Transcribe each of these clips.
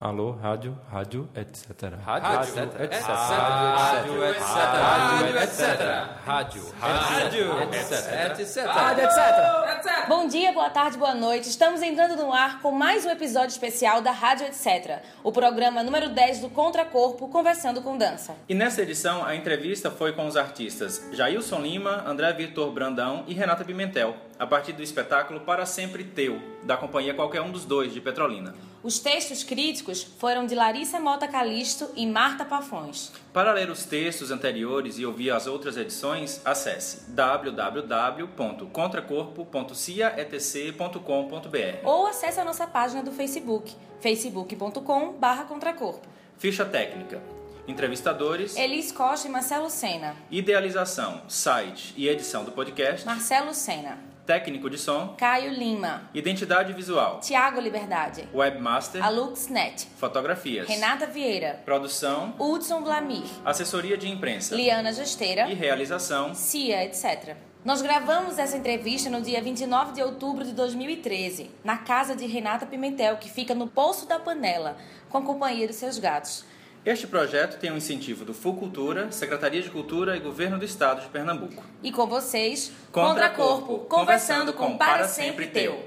Alô, rádio, rádio, etc. Rádio, etc. etc. Rádio, etc. Rádio, etc. Rádio, rádio, etc. etc. Rádio, etc. Bom dia, boa tarde, boa noite. Estamos entrando no ar com mais um episódio especial da Rádio, etc. O programa número 10 do Contracorpo, Conversando com Dança. E nessa edição, a entrevista foi com os artistas Jailson Lima, André Vitor Brandão e Renata Pimentel, a partir do espetáculo Para Sempre Teu, da companhia Qualquer Um dos Dois, de Petrolina. Os textos críticos foram de Larissa Mota Calisto e Marta Pafões. Para ler os textos anteriores e ouvir as outras edições, acesse www.contracorpo.ciaetc.com.br Ou acesse a nossa página do Facebook, facebook.com.br contracorpo. Ficha técnica. Entrevistadores. Elis Costa e Marcelo Sena. Idealização, site e edição do podcast. Marcelo Sena. Técnico de som. Caio Lima. Identidade visual. Tiago Liberdade. Webmaster. Aluxnet. Fotografias. Renata Vieira. Produção. Hudson Blamir. Assessoria de imprensa. Liana Gesteira. E realização. Cia, etc. Nós gravamos essa entrevista no dia 29 de outubro de 2013, na casa de Renata Pimentel, que fica no Poço da Panela, com a companhia de seus gatos. Este projeto tem o um incentivo do Fulcultura, Secretaria de Cultura e Governo do Estado de Pernambuco. E com vocês, Contracorpo, conversando com Para Sempre Teu.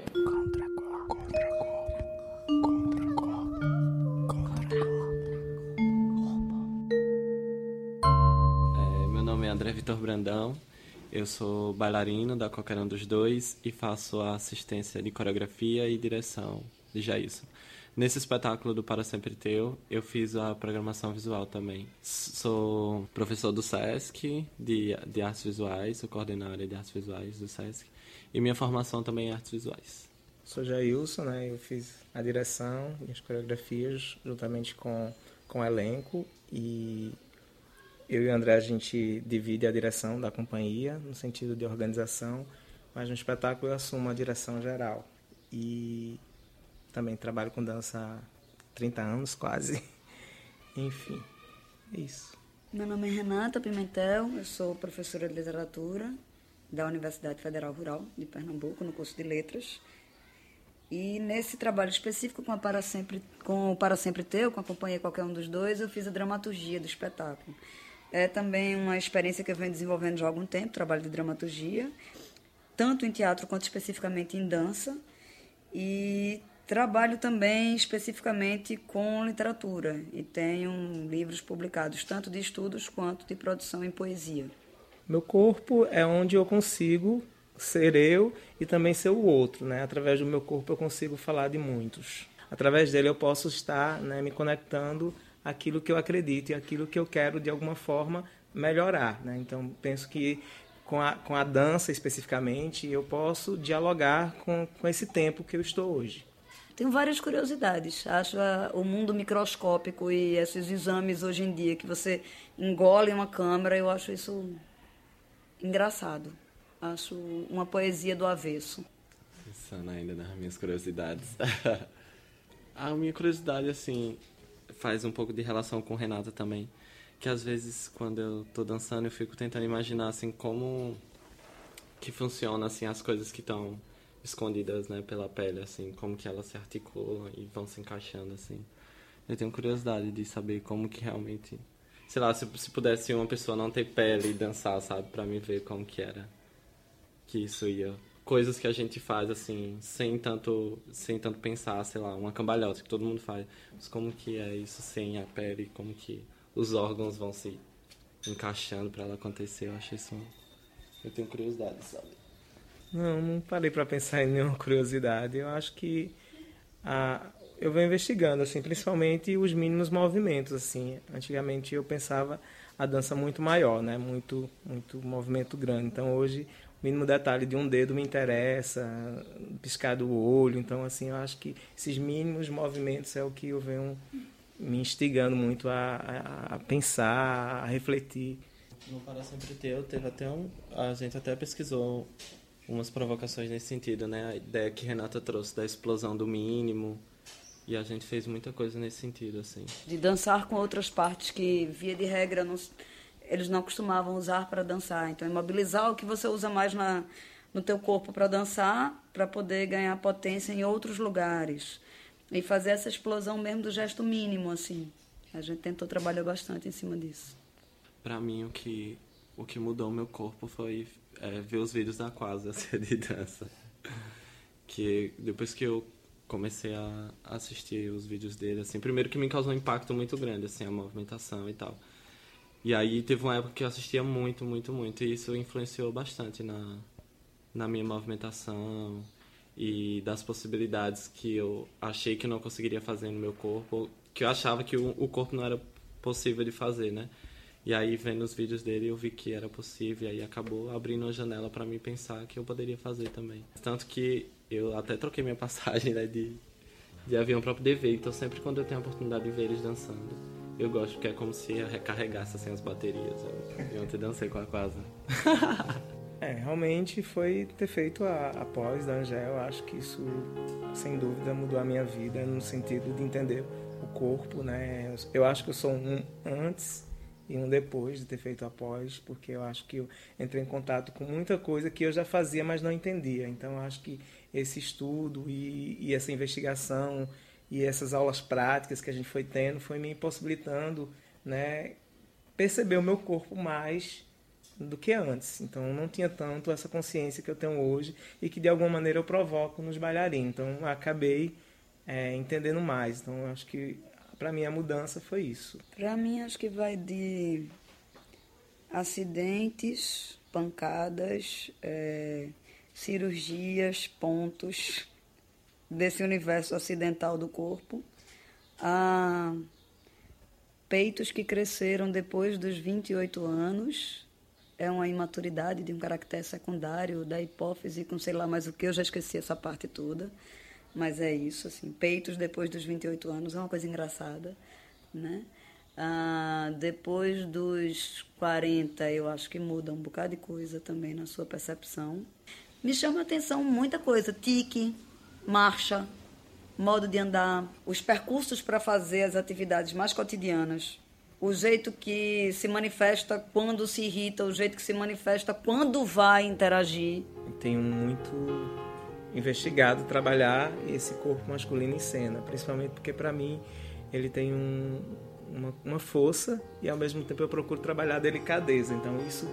É, meu nome é André Vitor Brandão, eu sou bailarino da Qualquer Um dos Dois e faço a assistência de coreografia e direção de Jailson. Nesse espetáculo do Para Sempre Teu, eu fiz a programação visual também. Sou professor do SESC de, de artes visuais, sou coordenadora de artes visuais do SESC. E minha formação também é artes visuais. Sou Jailson, né? Eu fiz a direção e as coreografias juntamente com, com o elenco. E eu e o André, a gente divide a direção da companhia no sentido de organização, mas no espetáculo eu assumo a direção geral. E também trabalho com dança há 30 anos quase. Enfim, é isso. Meu nome é Renata Pimentel, eu sou professora de literatura da Universidade Federal Rural de Pernambuco, no curso de letras. E nesse trabalho específico com, a Para Sempre, com o Para Sempre Teu, com a companhia Qualquer Um dos Dois, eu fiz a dramaturgia do espetáculo. É também uma experiência que eu venho desenvolvendo já há algum tempo, trabalho de dramaturgia, tanto em teatro quanto especificamente em dança. E Trabalho também especificamente com literatura e tenho livros publicados tanto de estudos quanto de produção em poesia. Meu corpo é onde eu consigo ser eu e também ser o outro, né? Através do meu corpo eu consigo falar de muitos. Através dele eu posso estar né, me conectando aquilo que eu acredito e aquilo que eu quero de alguma forma melhorar, né? Então penso que com a, com a dança especificamente eu posso dialogar com, com esse tempo que eu estou hoje. Tenho várias curiosidades. Acho a, o mundo microscópico e esses exames hoje em dia que você engole uma câmera, eu acho isso engraçado. Acho uma poesia do avesso. Pensando ainda nas minhas curiosidades. a minha curiosidade, assim, faz um pouco de relação com Renata também. Que às vezes, quando eu tô dançando, eu fico tentando imaginar, assim, como que funciona, assim, as coisas que estão escondidas, né, pela pele, assim, como que elas se articulam e vão se encaixando, assim. Eu tenho curiosidade de saber como que realmente, sei lá, se, se pudesse uma pessoa não ter pele e dançar, sabe, para me ver como que era, que isso ia, coisas que a gente faz assim, sem tanto, sem tanto pensar, sei lá, uma cambalhota que todo mundo faz, mas como que é isso sem a pele, como que os órgãos vão se encaixando para ela acontecer, eu acho isso, eu tenho curiosidade, sabe. Não, não parei para pensar em nenhuma curiosidade. Eu acho que a, eu venho investigando, assim, principalmente os mínimos movimentos, assim. Antigamente eu pensava a dança muito maior, né? Muito, muito movimento grande. Então hoje o mínimo detalhe de um dedo me interessa, piscar do olho. Então assim, eu acho que esses mínimos movimentos é o que eu venho me instigando muito a, a, a pensar, a refletir. No Para Sempre Teu teve até um, a gente até pesquisou umas provocações nesse sentido, né? A ideia que Renata trouxe da explosão do mínimo. E a gente fez muita coisa nesse sentido, assim. De dançar com outras partes que, via de regra, não, eles não costumavam usar para dançar. Então, imobilizar o que você usa mais na, no teu corpo para dançar, para poder ganhar potência em outros lugares. E fazer essa explosão mesmo do gesto mínimo, assim. A gente tentou trabalhar bastante em cima disso. Pra mim, o que, o que mudou o meu corpo foi é, ver os vídeos da Quase, assim, de dança. Que depois que eu comecei a assistir os vídeos dele, assim, primeiro que me causou um impacto muito grande, assim, a movimentação e tal. E aí teve uma época que eu assistia muito, muito, muito, e isso influenciou bastante na, na minha movimentação e das possibilidades que eu achei que eu não conseguiria fazer no meu corpo, que eu achava que o, o corpo não era possível de fazer, né? E aí, vendo os vídeos dele, eu vi que era possível, e aí acabou abrindo uma janela para mim pensar que eu poderia fazer também. Tanto que eu até troquei minha passagem né, de, de avião para poder ver, então sempre quando eu tenho a oportunidade de ver eles dançando, eu gosto, porque é como se recarregasse assim, as baterias. Eu ontem dancei com a Quasa. É, realmente foi ter feito a, a pós da Angel. Acho que isso, sem dúvida, mudou a minha vida no sentido de entender o corpo, né? Eu acho que eu sou um antes e um depois de ter feito a pós, porque eu acho que eu entrei em contato com muita coisa que eu já fazia, mas não entendia. Então, eu acho que esse estudo e, e essa investigação e essas aulas práticas que a gente foi tendo foi me possibilitando, né, perceber o meu corpo mais do que antes. Então não tinha tanto essa consciência que eu tenho hoje e que de alguma maneira eu provoco nos bailarinos. Então acabei é, entendendo mais. Então acho que para mim a mudança foi isso. Para mim acho que vai de acidentes, pancadas, é, cirurgias, pontos desse universo ocidental do corpo, a peitos que cresceram depois dos 28 anos é uma imaturidade de um caractere secundário da hipófise com sei lá mais o que, eu já esqueci essa parte toda. Mas é isso, assim, peitos depois dos 28 anos é uma coisa engraçada, né? Ah, depois dos 40, eu acho que muda um bocado de coisa também na sua percepção. Me chama a atenção muita coisa, tique, marcha, modo de andar, os percursos para fazer as atividades mais cotidianas o jeito que se manifesta quando se irrita, o jeito que se manifesta quando vai interagir. Tenho muito investigado trabalhar esse corpo masculino em cena, principalmente porque para mim ele tem um, uma, uma, força e ao mesmo tempo eu procuro trabalhar a delicadeza. Então isso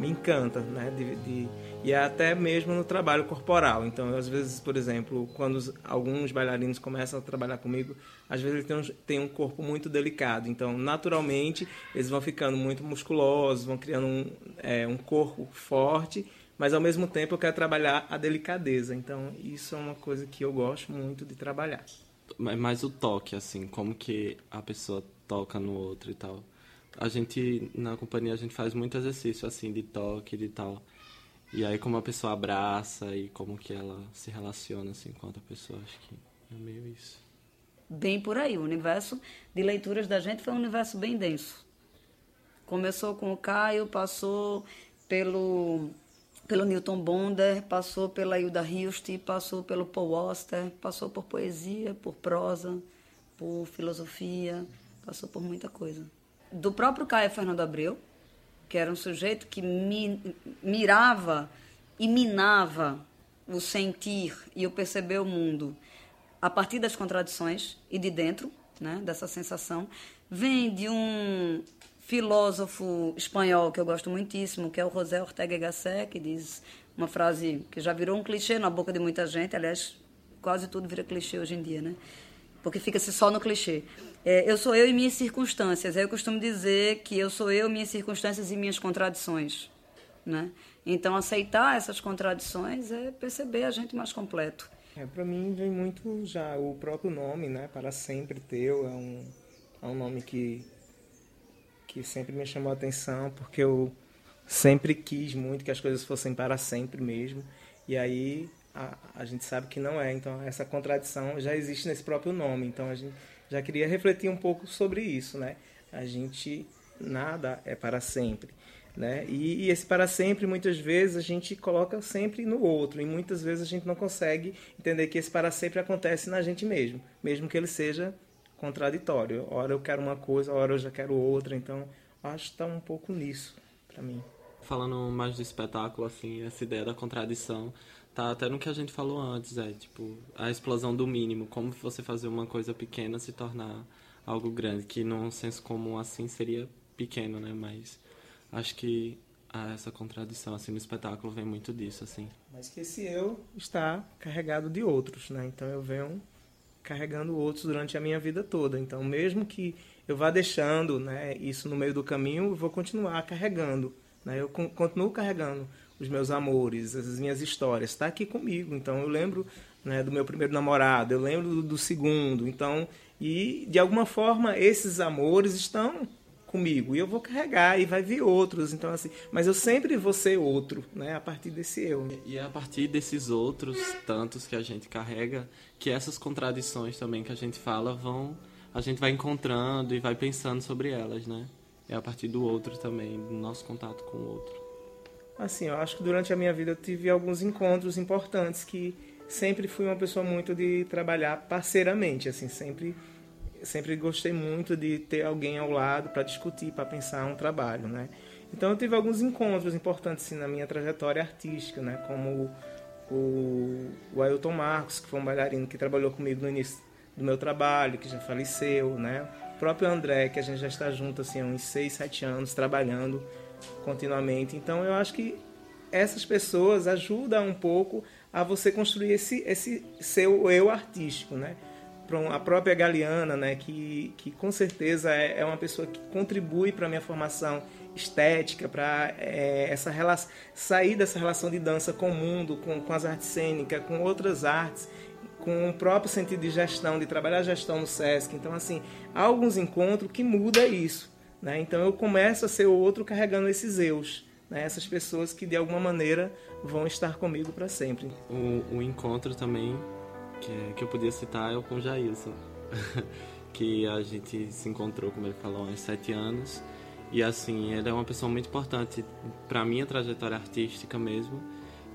me encanta, né? De, de, e é até mesmo no trabalho corporal. Então, às vezes, por exemplo, quando os, alguns bailarinos começam a trabalhar comigo, às vezes eles têm um, um corpo muito delicado. Então, naturalmente, eles vão ficando muito musculosos, vão criando um, é, um corpo forte, mas ao mesmo tempo eu quero trabalhar a delicadeza. Então, isso é uma coisa que eu gosto muito de trabalhar. Mas o toque, assim, como que a pessoa toca no outro e tal. A gente, na companhia, a gente faz muito exercício, assim, de toque e tal. E aí como a pessoa abraça e como que ela se relaciona assim com outra pessoa, acho que é meio isso. Bem por aí, o universo de leituras da gente foi um universo bem denso. Começou com o Caio, passou pelo pelo Newton Bonder, passou pela Hilda Hilst, passou pelo Paul Auster, passou por poesia, por prosa, por filosofia, passou por muita coisa. Do próprio Caio Fernando Abreu, que era um sujeito que mi, mirava e minava o sentir e o perceber o mundo a partir das contradições e de dentro né, dessa sensação, vem de um filósofo espanhol que eu gosto muitíssimo, que é o José Ortega Gasset, que diz uma frase que já virou um clichê na boca de muita gente, aliás, quase tudo vira clichê hoje em dia, né? Porque fica-se só no clichê. É, eu sou eu e minhas circunstâncias. Eu costumo dizer que eu sou eu, minhas circunstâncias e minhas contradições. Né? Então, aceitar essas contradições é perceber a gente mais completo. É, para mim vem muito já o próprio nome, né? Para sempre teu é um, é um nome que que sempre me chamou a atenção porque eu sempre quis muito que as coisas fossem para sempre mesmo. E aí a, a gente sabe que não é. Então essa contradição já existe nesse próprio nome. Então a gente já queria refletir um pouco sobre isso, né? A gente nada é para sempre, né? E, e, esse para sempre muitas vezes a gente coloca sempre no outro e muitas vezes a gente não consegue entender que esse para sempre acontece na gente mesmo, mesmo que ele seja contraditório. Ora eu quero uma coisa, ora eu já quero outra. Então acho que está um pouco nisso para mim. Falando mais do espetáculo, assim, essa ideia da contradição tá até no que a gente falou antes, é tipo a explosão do mínimo, como você fazer uma coisa pequena se tornar algo grande, que num senso comum assim seria pequeno, né? Mas acho que essa contradição assim no espetáculo vem muito disso, assim. Mas que esse eu está carregado de outros, né? Então eu venho carregando outros durante a minha vida toda. Então mesmo que eu vá deixando, né, isso no meio do caminho, eu vou continuar carregando, né? Eu continuo carregando os meus amores, as minhas histórias, está aqui comigo. Então eu lembro né, do meu primeiro namorado, eu lembro do, do segundo. Então e de alguma forma esses amores estão comigo. E eu vou carregar e vai vir outros. Então assim mas eu sempre vou ser outro né a partir desse eu. E é a partir desses outros tantos que a gente carrega que essas contradições também que a gente fala vão a gente vai encontrando e vai pensando sobre elas né? É a partir do outro também do nosso contato com o outro. Assim eu acho que durante a minha vida eu tive alguns encontros importantes que sempre fui uma pessoa muito de trabalhar parceiramente assim sempre sempre gostei muito de ter alguém ao lado para discutir, para pensar um trabalho, né? Então eu tive alguns encontros importantes assim, na minha trajetória artística, né? Como o, o Ailton Marcos, que foi um bailarino que trabalhou comigo no início do meu trabalho, que já faleceu, né? O próprio André, que a gente já está junto assim, há uns 6, 7 anos, trabalhando continuamente. Então eu acho que essas pessoas ajudam um pouco a você construir esse, esse seu eu artístico, né? A própria Galeana, né, que, que com certeza é, é uma pessoa que contribui para a minha formação estética, para é, essa relação, sair dessa relação de dança com o mundo, com, com as artes cênicas, com outras artes, com o próprio sentido de gestão, de trabalhar a gestão no SESC. Então, assim, há alguns encontros que muda isso. Né? Então, eu começo a ser o outro carregando esses eus. Né? Essas pessoas que, de alguma maneira, vão estar comigo para sempre. O, o encontro também que, que eu podia citar é o com Jailson, que a gente se encontrou, como ele falou, há uns sete anos. E assim, ele é uma pessoa muito importante para minha trajetória artística mesmo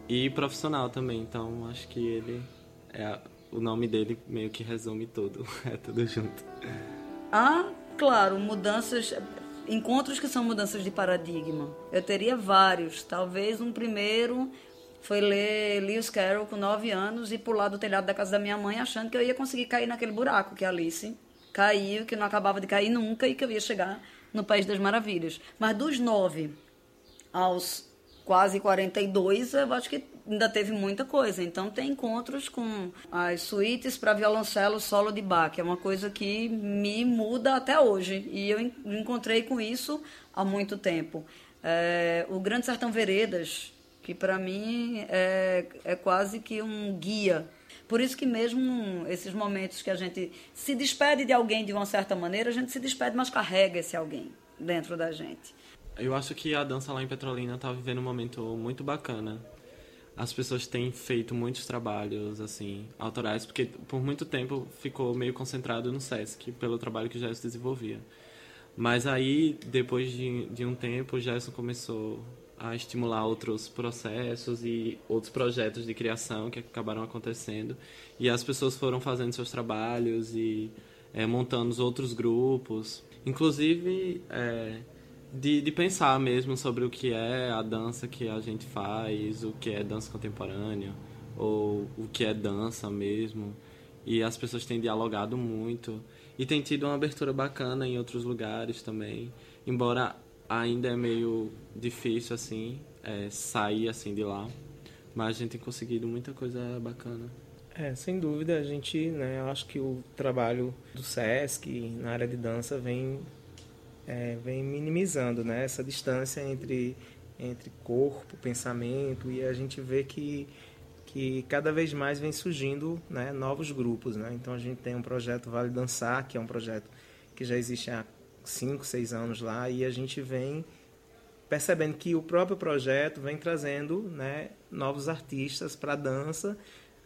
e profissional também. Então, acho que ele é o nome dele meio que resume tudo, é tudo junto. Ah, claro, mudanças, encontros que são mudanças de paradigma. Eu teria vários, talvez um primeiro foi ler Lewis Carroll com 9 anos e pular do telhado da casa da minha mãe achando que eu ia conseguir cair naquele buraco que a Alice caiu, que não acabava de cair nunca e que eu ia chegar no País das Maravilhas. Mas dos 9 aos quase 42, eu acho que ainda teve muita coisa. Então tem encontros com as suítes para violoncelo solo de Bach, é uma coisa que me muda até hoje. E eu encontrei com isso há muito tempo. É, o Grande Sertão Veredas, que para mim é, é quase que um guia. Por isso que mesmo esses momentos que a gente se despede de alguém de uma certa maneira, a gente se despede, mas carrega esse alguém dentro da gente. Eu acho que a dança lá em Petrolina está vivendo um momento muito bacana. As pessoas têm feito muitos trabalhos assim autorais, porque por muito tempo ficou meio concentrado no SESC, pelo trabalho que o Gerson desenvolvia. Mas aí, depois de, de um tempo, o Gerson começou a estimular outros processos e outros projetos de criação que acabaram acontecendo. E as pessoas foram fazendo seus trabalhos e é, montando os outros grupos. Inclusive, é, de, de pensar mesmo sobre o que é a dança que a gente faz, o que é dança contemporânea, ou o que é dança mesmo. E as pessoas têm dialogado muito. E tem tido uma abertura bacana em outros lugares também. Embora ainda é meio difícil assim é, sair assim de lá, mas a gente tem conseguido muita coisa bacana. É, sem dúvida, a gente, né, eu acho que o trabalho do SESC na área de dança vem, é, vem minimizando né, essa distância entre, entre corpo, pensamento, e a gente vê que, que cada vez mais vem surgindo né, novos grupos. Né? Então a gente tem um projeto Vale Dançar, que é um projeto que já existe há cinco, seis anos lá e a gente vem percebendo que o próprio projeto vem trazendo né, novos artistas para a dança,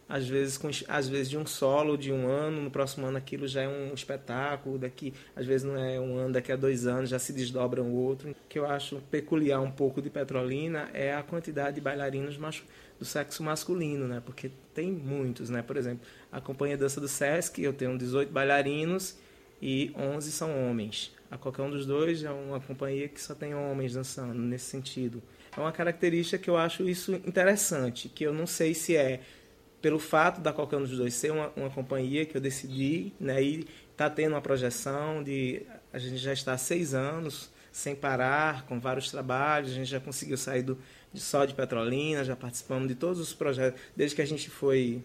às vezes, com, às vezes de um solo de um ano, no próximo ano aquilo já é um espetáculo, daqui às vezes não é um ano, daqui a dois anos já se desdobra um outro. O que eu acho peculiar um pouco de Petrolina é a quantidade de bailarinos do sexo masculino, né? porque tem muitos. Né? Por exemplo, a Companhia Dança do Sesc, eu tenho 18 bailarinos e 11 são homens a qualquer um dos dois é uma companhia que só tem homens dançando nesse sentido. É uma característica que eu acho isso interessante, que eu não sei se é pelo fato da qualquer um dos dois ser uma, uma companhia que eu decidi, né, e tá tendo uma projeção de a gente já está há seis anos sem parar, com vários trabalhos, a gente já conseguiu sair do, de só de Petrolina, já participamos de todos os projetos, desde que a gente foi,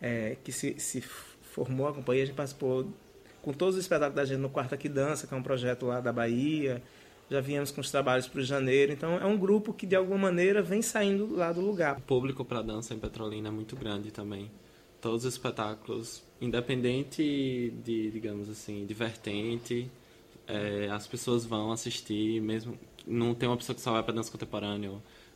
é, que se, se formou a companhia, a gente participou com todos os espetáculos da gente no Quarto Aqui Dança, que é um projeto lá da Bahia, já viemos com os trabalhos para o janeiro, então é um grupo que de alguma maneira vem saindo lá do lugar. O público para dança em Petrolina é muito grande também. Todos os espetáculos, independente de, digamos assim, de vertente, é, as pessoas vão assistir, mesmo não tem uma pessoa que só vai para dança contemporânea.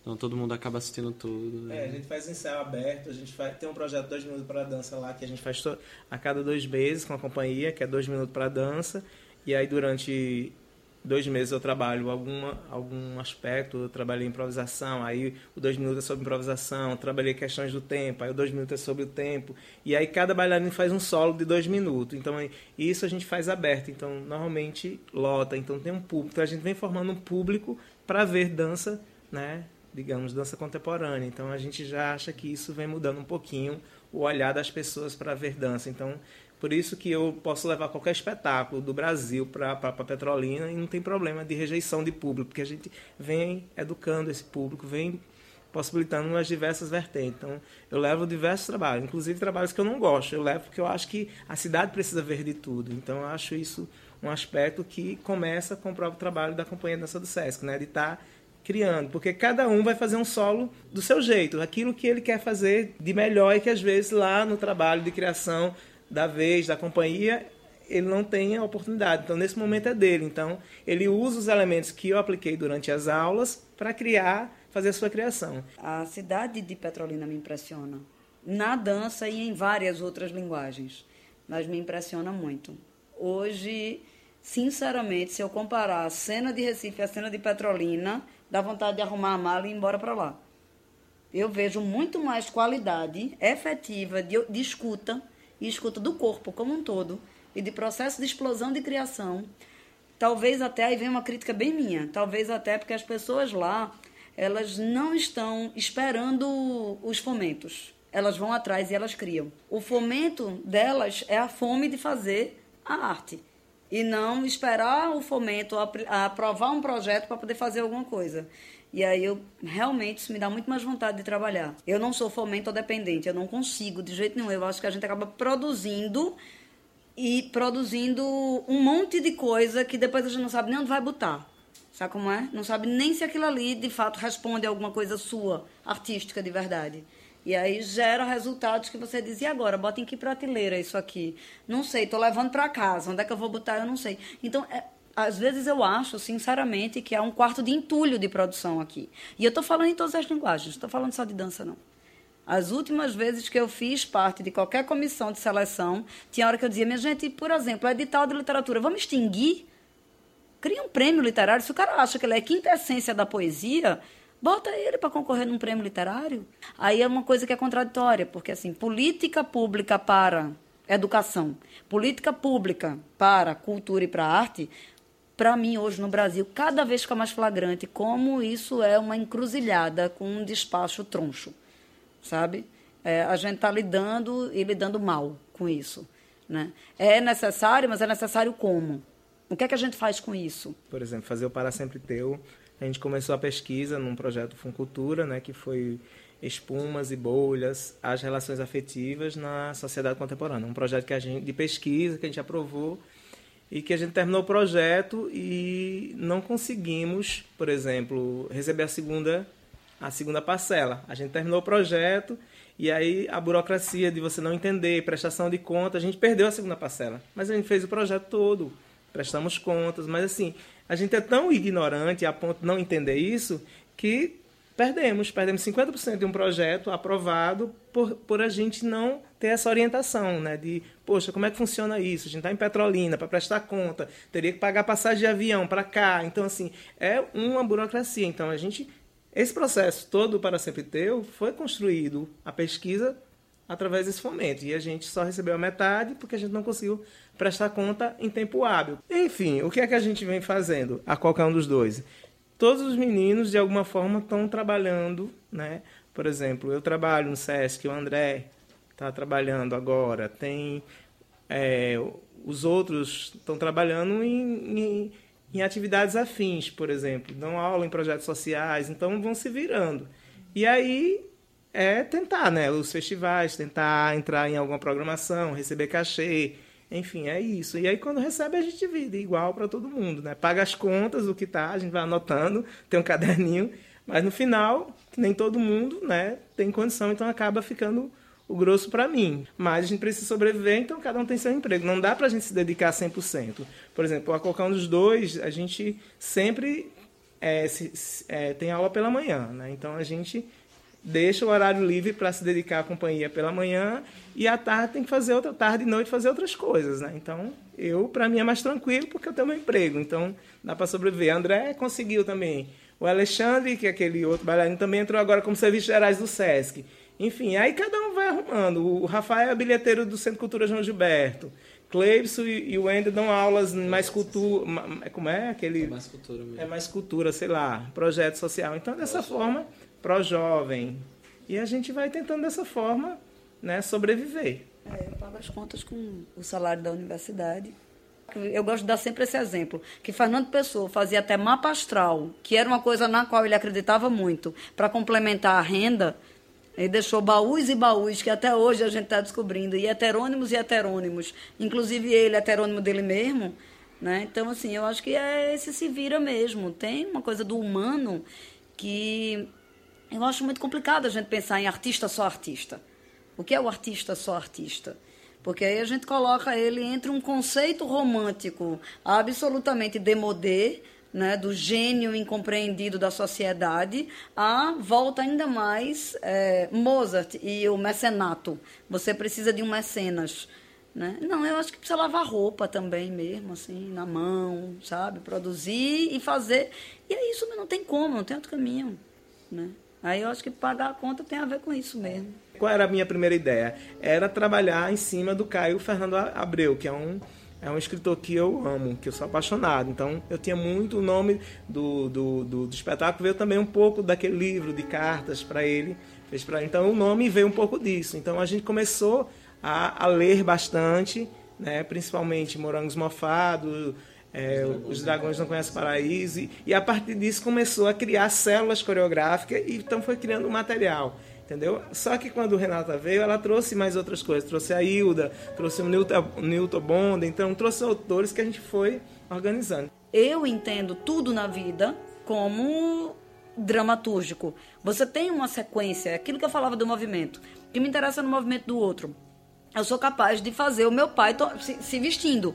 Então todo mundo acaba assistindo tudo. É, a gente faz ensaio aberto, a gente faz, tem um projeto Dois Minutos para Dança lá, que a gente faz a cada dois meses com a companhia, que é Dois Minutos para Dança. E aí durante dois meses eu trabalho alguma, algum aspecto, eu trabalhei improvisação, aí o dois minutos é sobre improvisação, trabalhei questões do tempo, aí o dois minutos é sobre o tempo, e aí cada bailarino faz um solo de dois minutos, então isso a gente faz aberto, então normalmente lota, então tem um público, então a gente vem formando um público para ver dança, né, digamos, dança contemporânea, então a gente já acha que isso vem mudando um pouquinho o olhar das pessoas para ver dança, então por isso que eu posso levar qualquer espetáculo do Brasil para Petrolina e não tem problema de rejeição de público, porque a gente vem educando esse público, vem possibilitando umas diversas vertentes. Então, eu levo diversos trabalhos, inclusive trabalhos que eu não gosto. Eu levo porque eu acho que a cidade precisa ver de tudo. Então, eu acho isso um aspecto que começa com o próprio trabalho da Companhia Dança do Sesc, né? de estar tá criando, porque cada um vai fazer um solo do seu jeito, aquilo que ele quer fazer de melhor e que às vezes lá no trabalho de criação da vez, da companhia, ele não tem a oportunidade. Então, nesse momento é dele. Então, ele usa os elementos que eu apliquei durante as aulas para criar, fazer a sua criação. A cidade de Petrolina me impressiona. Na dança e em várias outras linguagens. Mas me impressiona muito. Hoje, sinceramente, se eu comparar a cena de Recife a cena de Petrolina, dá vontade de arrumar a mala e ir embora para lá. Eu vejo muito mais qualidade efetiva de, de escuta e escuta do corpo como um todo e de processo de explosão de criação. Talvez até aí vem uma crítica bem minha, talvez até porque as pessoas lá, elas não estão esperando os fomentos. Elas vão atrás e elas criam. O fomento delas é a fome de fazer a arte e não esperar o fomento aprovar um projeto para poder fazer alguma coisa. E aí eu realmente isso me dá muito mais vontade de trabalhar. Eu não sou fomento dependente, eu não consigo de jeito nenhum. Eu acho que a gente acaba produzindo e produzindo um monte de coisa que depois a gente não sabe nem onde vai botar. Sabe como é? Não sabe nem se aquilo ali de fato responde a alguma coisa sua, artística de verdade. E aí gera resultados que você diz, e agora? Bota em que prateleira isso aqui? Não sei, estou levando para casa. Onde é que eu vou botar? Eu não sei. Então, é, às vezes eu acho, sinceramente, que há um quarto de entulho de produção aqui. E eu estou falando em todas as linguagens, não estou falando só de dança, não. As últimas vezes que eu fiz parte de qualquer comissão de seleção, tinha hora que eu dizia, minha gente, por exemplo, edital de literatura, vamos extinguir? Cria um prêmio literário. Se o cara acha que ele é quintessência da poesia, bota ele para concorrer num prêmio literário. Aí é uma coisa que é contraditória, porque assim, política pública para educação, política pública para cultura e para arte, para mim, hoje no Brasil, cada vez fica mais flagrante como isso é uma encruzilhada com um despacho troncho, sabe? É, a gente está lidando e lidando mal com isso. Né? É necessário, mas é necessário como? O que é que a gente faz com isso? Por exemplo, fazer o Para Sempre Teu. A gente começou a pesquisa num projeto Funcultura, né, que foi espumas e bolhas, as relações afetivas na sociedade contemporânea. Um projeto que a gente, de pesquisa que a gente aprovou e que a gente terminou o projeto e não conseguimos, por exemplo, receber a segunda a segunda parcela. A gente terminou o projeto e aí a burocracia de você não entender, prestação de conta, a gente perdeu a segunda parcela. Mas a gente fez o projeto todo, prestamos contas, mas assim, a gente é tão ignorante a ponto de não entender isso que perdemos, perdemos 50% de um projeto aprovado por, por a gente não ter essa orientação, né? De, poxa, como é que funciona isso? A gente está em Petrolina para prestar conta, teria que pagar passagem de avião para cá. Então, assim, é uma burocracia. Então, a gente, esse processo todo para sempre teu foi construído, a pesquisa através desse fomento. E a gente só recebeu a metade porque a gente não conseguiu prestar conta em tempo hábil. Enfim, o que é que a gente vem fazendo a qualquer um dos dois? Todos os meninos, de alguma forma, estão trabalhando, né? Por exemplo, eu trabalho no SESC, o André está trabalhando agora, tem é, os outros estão trabalhando em, em, em, atividades afins, por exemplo, dão aula em projetos sociais, então vão se virando. E aí é tentar, né? Os festivais, tentar entrar em alguma programação, receber cachê, enfim, é isso. E aí quando recebe a gente divide igual para todo mundo, né? Paga as contas, o que tá, a gente vai anotando, tem um caderninho, mas no final nem todo mundo, né, tem condição, então acaba ficando o grosso para mim. Mas a gente precisa sobreviver, então cada um tem seu emprego. Não dá para a gente se dedicar 100%. Por exemplo, a qualquer um dos dois, a gente sempre é, se, é, tem aula pela manhã, né? Então a gente deixa o horário livre para se dedicar à companhia pela manhã e à tarde tem que fazer outra tarde e noite fazer outras coisas, né? Então, eu para mim é mais tranquilo porque eu tenho meu emprego, então dá para sobreviver. André conseguiu também. O Alexandre, que é aquele outro bailarino, também entrou agora como serviço gerais do SESC. Enfim, aí cada um vai arrumando. O Rafael é bilheteiro do Centro Cultura João Gilberto. Cleibson e, o Wender dão aulas mais cultura. Como é aquele? É mais cultura mesmo. É mais cultura, sei lá, projeto social. Então, dessa forma, pró-jovem. E a gente vai tentando dessa forma né, sobreviver. É, eu pago as contas com o salário da universidade. Eu gosto de dar sempre esse exemplo, que Fernando Pessoa fazia até mapa astral, que era uma coisa na qual ele acreditava muito, para complementar a renda. Ele deixou baús e baús que até hoje a gente está descobrindo, e heterônimos e heterônimos, inclusive ele, heterônimo dele mesmo. Né? Então, assim, eu acho que é esse se vira mesmo. Tem uma coisa do humano que eu acho muito complicado a gente pensar em artista só artista. O que é o artista só artista? Porque aí a gente coloca ele entre um conceito romântico absolutamente demodé, né, do gênio incompreendido da sociedade, a volta ainda mais é, Mozart e o mecenato. Você precisa de um mecenas. Né? Não, eu acho que precisa lavar roupa também mesmo, assim, na mão, sabe? Produzir e fazer. E é isso, não tem como, não tem outro caminho. Né? Aí eu acho que pagar a conta tem a ver com isso mesmo. Qual era a minha primeira ideia? Era trabalhar em cima do Caio Fernando Abreu, que é um, é um escritor que eu amo, que eu sou apaixonado. Então eu tinha muito o nome do, do, do, do espetáculo, veio também um pouco daquele livro de cartas para ele. Fez pra, então o nome veio um pouco disso. Então a gente começou a, a ler bastante, né, principalmente Morangos Mofados, é, os dragões não conhecem o paraíso. E, e, a partir disso começou a criar células coreográficas e então foi criando um material. Entendeu? Só que quando Renata veio, ela trouxe mais outras coisas. Trouxe a Hilda, trouxe o Newton, Newton Bond, então trouxe autores que a gente foi organizando. Eu entendo tudo na vida como dramatúrgico. Você tem uma sequência, aquilo que eu falava do movimento, que me interessa no movimento do outro. Eu sou capaz de fazer o meu pai se vestindo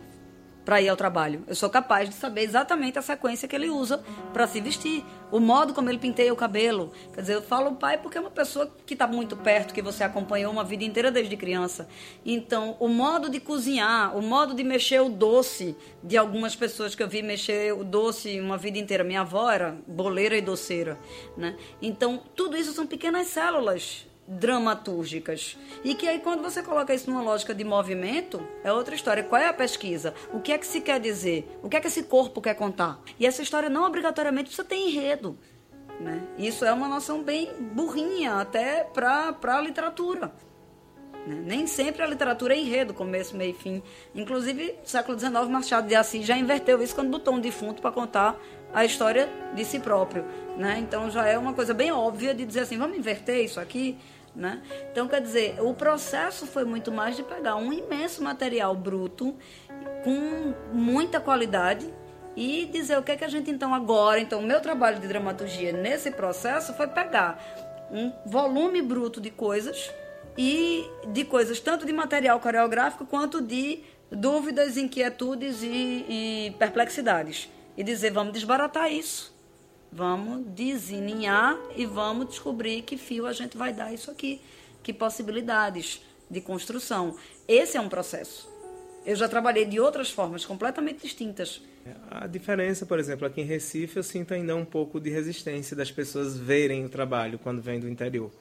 para ir ao trabalho. Eu sou capaz de saber exatamente a sequência que ele usa para se vestir, o modo como ele penteia o cabelo. Quer dizer, eu falo pai porque é uma pessoa que está muito perto, que você acompanhou uma vida inteira desde criança. Então, o modo de cozinhar, o modo de mexer o doce de algumas pessoas que eu vi mexer o doce uma vida inteira. Minha avó era boleira e doceira, né? Então, tudo isso são pequenas células dramatúrgicas. E que aí, quando você coloca isso numa lógica de movimento, é outra história. Qual é a pesquisa? O que é que se quer dizer? O que é que esse corpo quer contar? E essa história não obrigatoriamente precisa ter enredo. Né? Isso é uma noção bem burrinha, até para a literatura. Né? Nem sempre a literatura é enredo, começo, meio e fim. Inclusive, século XIX, Machado de Assis já inverteu isso quando botou um defunto para contar a história de si próprio. Né? Então já é uma coisa bem óbvia de dizer assim, vamos inverter isso aqui. Né? Então, quer dizer, o processo foi muito mais de pegar um imenso material bruto, com muita qualidade, e dizer o que é que a gente então agora, então o meu trabalho de dramaturgia nesse processo foi pegar um volume bruto de coisas e de coisas tanto de material coreográfico quanto de dúvidas, inquietudes e, e perplexidades e dizer vamos desbaratar isso Vamos desenhar e vamos descobrir que fio a gente vai dar isso aqui, que possibilidades de construção. Esse é um processo. Eu já trabalhei de outras formas completamente distintas. A diferença, por exemplo, aqui em Recife, eu sinto ainda um pouco de resistência das pessoas verem o trabalho quando vem do interior.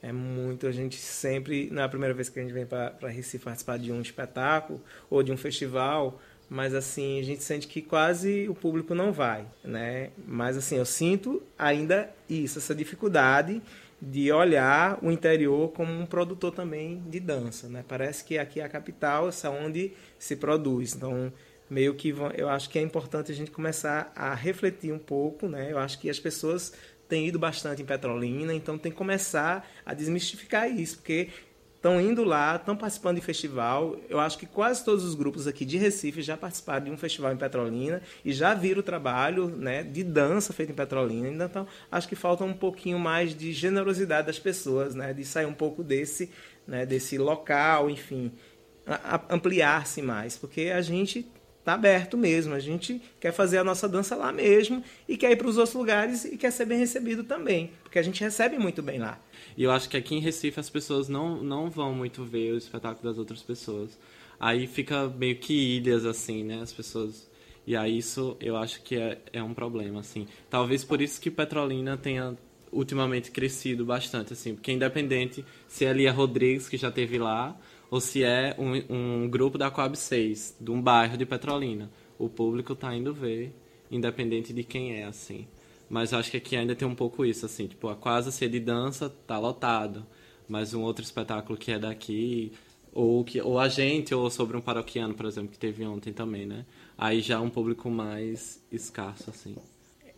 É muito, a gente sempre, não é primeira vez que a gente vem para Recife participar de um espetáculo ou de um festival, mas assim, a gente sente que quase o público não vai, né? Mas assim, eu sinto ainda isso, essa dificuldade de olhar o interior como um produtor também de dança, né? Parece que aqui é a capital, essa onde se produz. Então, meio que eu acho que é importante a gente começar a refletir um pouco, né? Eu acho que as pessoas têm ido bastante em Petrolina, então tem que começar a desmistificar isso, porque estão indo lá, estão participando de festival. Eu acho que quase todos os grupos aqui de Recife já participaram de um festival em Petrolina e já viram o trabalho né, de dança feito em Petrolina. Então, acho que falta um pouquinho mais de generosidade das pessoas, né, de sair um pouco desse, né, desse local, enfim, ampliar-se mais, porque a gente está aberto mesmo. A gente quer fazer a nossa dança lá mesmo e quer ir para os outros lugares e quer ser bem recebido também, porque a gente recebe muito bem lá. E eu acho que aqui em Recife as pessoas não, não vão muito ver o espetáculo das outras pessoas. Aí fica meio que ilhas, assim, né? As pessoas. E aí isso eu acho que é, é um problema, assim. Talvez por isso que Petrolina tenha ultimamente crescido bastante, assim. Porque independente se é Lia Rodrigues, que já teve lá, ou se é um, um grupo da Coab 6, de um bairro de Petrolina. O público tá indo ver, independente de quem é, assim. Mas acho que aqui ainda tem um pouco isso, assim, tipo, a quase ser de dança tá lotado. Mas um outro espetáculo que é daqui, ou, que, ou a gente, ou sobre um paroquiano, por exemplo, que teve ontem também, né? Aí já é um público mais escasso, assim.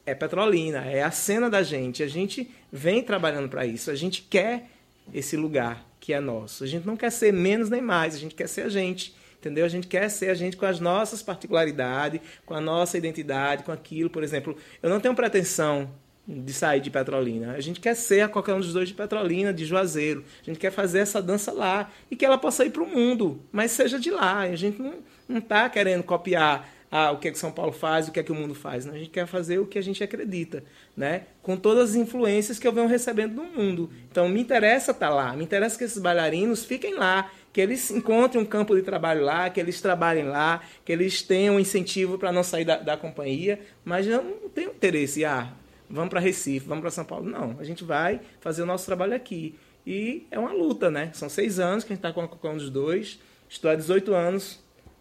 É Petrolina, é a cena da gente. A gente vem trabalhando para isso. A gente quer esse lugar que é nosso. A gente não quer ser menos nem mais, a gente quer ser a gente. Entendeu? A gente quer ser a gente com as nossas particularidades, com a nossa identidade, com aquilo. Por exemplo, eu não tenho pretensão de sair de Petrolina. A gente quer ser qualquer um dos dois de Petrolina, de Juazeiro. A gente quer fazer essa dança lá e que ela possa ir para o mundo, mas seja de lá. A gente não está querendo copiar o que é que São Paulo faz, o que é que o mundo faz. Não, a gente quer fazer o que a gente acredita, né? Com todas as influências que eu venho recebendo do mundo. Então, me interessa estar tá lá, me interessa que esses bailarinos fiquem lá, que eles encontrem um campo de trabalho lá, que eles trabalhem lá, que eles tenham incentivo para não sair da, da, companhia, mas não tenho interesse, ah, vamos para Recife, vamos para São Paulo. Não, a gente vai fazer o nosso trabalho aqui. E é uma luta, né? São seis anos que a gente está com qualquer um dos dois. Estou há 18 anos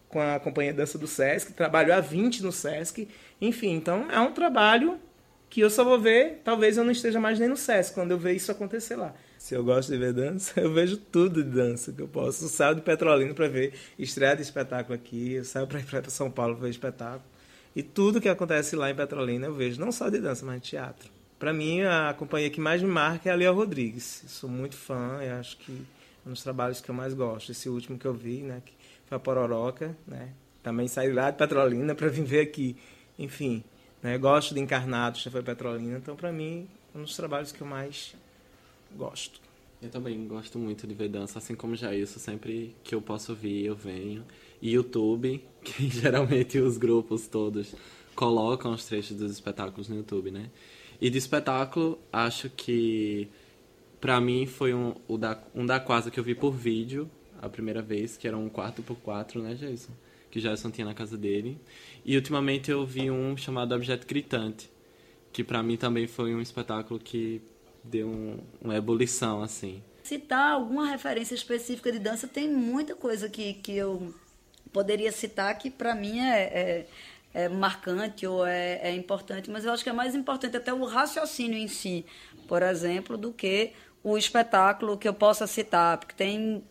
com a Companhia Dança do Sesc, trabalho há 20 no Sesc, enfim, então é um trabalho que eu só vou ver, talvez eu não esteja mais nem no Sesc quando eu ver isso acontecer lá. Se eu gosto de ver dança, eu vejo tudo de dança que eu posso. Eu saio de Petrolina para ver estreia de espetáculo aqui, eu saio para São Paulo para ver espetáculo. E tudo que acontece lá em Petrolina eu vejo, não só de dança, mas de teatro. Para mim, a companhia que mais me marca é a Lia Rodrigues. Eu sou muito fã, eu acho que é um dos trabalhos que eu mais gosto. Esse último que eu vi, né, que foi a Pororoca, né? Também saí lá de Petrolina para vir ver aqui. Enfim, né? Gosto de Encarnados, já foi Petrolina, então para mim é um dos trabalhos que eu mais gosto. Eu também gosto muito de ver dança, assim como já isso, sempre que eu posso vir, eu venho. E YouTube, que geralmente os grupos todos colocam os trechos dos espetáculos no YouTube, né? E de espetáculo, acho que para mim foi um, o da, um da Quasa que eu vi por vídeo, a primeira vez, que era um 4x4, né, Jason? Que Jason tinha na casa dele. E ultimamente eu vi um chamado Objeto Gritante, que para mim também foi um espetáculo que deu um, uma ebulição, assim. Citar alguma referência específica de dança, tem muita coisa que, que eu poderia citar que para mim é, é, é, marcante ou é, é importante, mas eu acho que é mais importante até o raciocínio em si, por exemplo, do que o espetáculo que eu possa citar, porque tem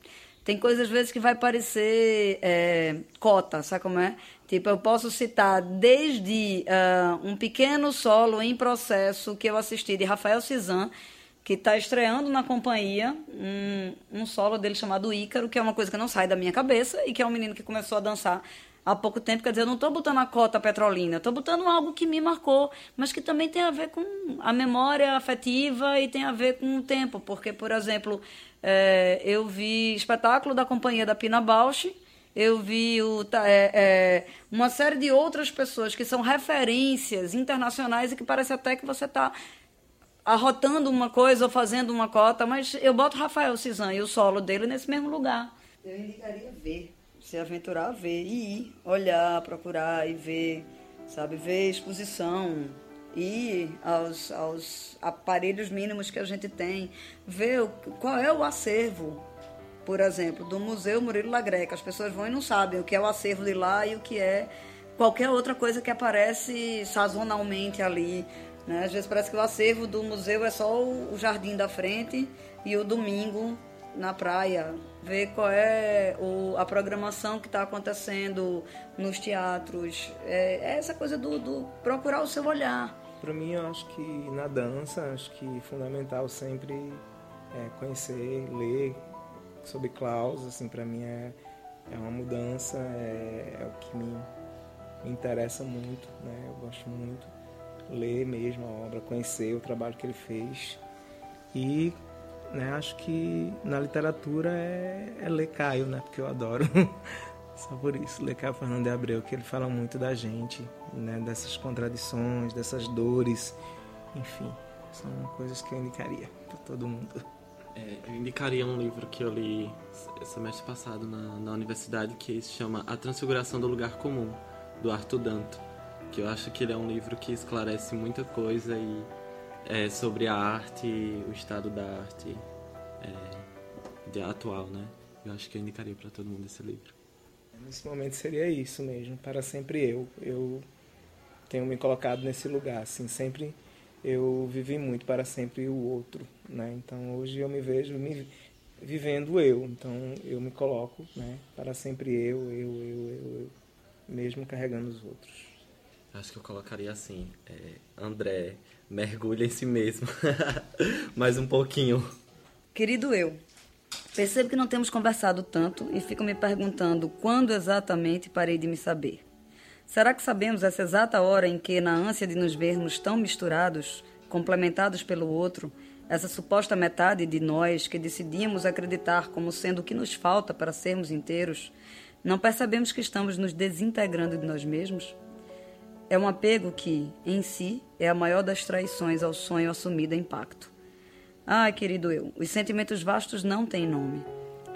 tem coisas às vezes que vai parecer é, cota, sabe como é? Tipo, eu posso citar desde uh, um pequeno solo em processo que eu assisti de Rafael Cizan, que está estreando na companhia um, um solo dele chamado Ícaro, que é uma coisa que não sai da minha cabeça e que é um menino que começou a dançar há pouco tempo. Quer dizer, eu não estou botando a cota petrolina, estou botando algo que me marcou, mas que também tem a ver com a memória afetiva e tem a ver com o tempo. Porque, por exemplo, é, eu vi espetáculo da companhia da Pina Bausch, eu vi o, é, é, uma série de outras pessoas que são referências internacionais e que parece até que você está arrotando uma coisa ou fazendo uma cota, mas eu boto Rafael Cizan e o solo dele nesse mesmo lugar. Eu indicaria ver, se aventurar a ver e ir, olhar, procurar e ver, sabe, ver exposição, ir aos, aos aparelhos mínimos que a gente tem, ver o, qual é o acervo, por exemplo, do Museu Murilo Lagreca. As pessoas vão e não sabem o que é o acervo de lá e o que é qualquer outra coisa que aparece sazonalmente ali. Né? Às vezes parece que o acervo do museu é só o jardim da frente e o domingo na praia. Ver qual é o, a programação que está acontecendo nos teatros. É, é essa coisa do, do procurar o seu olhar. Para mim, eu acho que na dança, acho que fundamental sempre é conhecer, ler sobre Klaus. Assim, para mim é, é uma mudança, é, é o que me, me interessa muito, né? Eu gosto muito ler mesmo a obra, conhecer o trabalho que ele fez. E né, acho que na literatura é, é ler Caio, né? Porque eu adoro. Só por isso, ler Caio Fernando de Abreu, que ele fala muito da gente, né? Dessas contradições, dessas dores, enfim. São coisas que eu indicaria para todo mundo. É, eu indicaria um livro que eu li semestre passado na, na universidade que se chama A Transfiguração do Lugar Comum, do Arthur Danto que eu acho que ele é um livro que esclarece muita coisa e é, sobre a arte, o estado da arte é, atual, né? Eu acho que eu indicaria para todo mundo esse livro. Nesse momento seria isso mesmo, para sempre eu. Eu tenho me colocado nesse lugar, assim, sempre eu vivi muito para sempre o outro, né? Então hoje eu me vejo me vivendo eu, então eu me coloco, né? Para sempre eu, eu, eu, eu, eu mesmo carregando os outros. Acho que eu colocaria assim, é, André, mergulha em si mesmo. Mais um pouquinho. Querido eu, percebo que não temos conversado tanto e fico me perguntando quando exatamente parei de me saber. Será que sabemos essa exata hora em que, na ânsia de nos vermos tão misturados, complementados pelo outro, essa suposta metade de nós que decidimos acreditar como sendo o que nos falta para sermos inteiros, não percebemos que estamos nos desintegrando de nós mesmos? É um apego que, em si, é a maior das traições ao sonho assumido em pacto. Ai, querido eu, os sentimentos vastos não têm nome.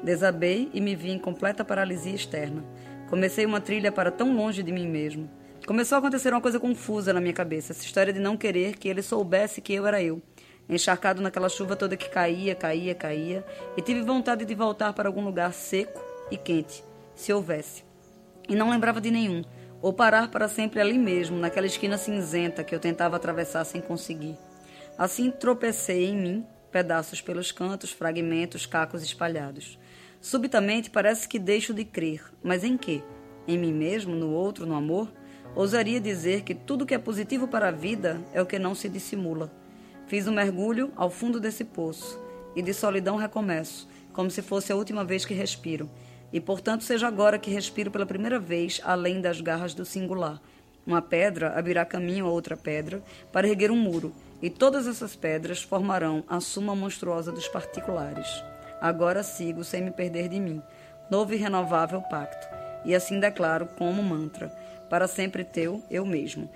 Desabei e me vi em completa paralisia externa. Comecei uma trilha para tão longe de mim mesmo. Começou a acontecer uma coisa confusa na minha cabeça, essa história de não querer que ele soubesse que eu era eu. Encharcado naquela chuva toda que caía, caía, caía, e tive vontade de voltar para algum lugar seco e quente, se houvesse. E não lembrava de nenhum, ou parar para sempre ali mesmo, naquela esquina cinzenta que eu tentava atravessar sem conseguir. Assim tropecei em mim, pedaços pelos cantos, fragmentos, cacos espalhados. Subitamente parece que deixo de crer, mas em quê? Em mim mesmo, no outro, no amor? Ousaria dizer que tudo que é positivo para a vida é o que não se dissimula. Fiz um mergulho ao fundo desse poço e de solidão recomeço, como se fosse a última vez que respiro e portanto seja agora que respiro pela primeira vez além das garras do singular. Uma pedra abrirá caminho a outra pedra para erguer um muro, e todas essas pedras formarão a suma monstruosa dos particulares. Agora sigo sem me perder de mim, novo e renovável pacto, e assim declaro como mantra: para sempre teu, eu mesmo.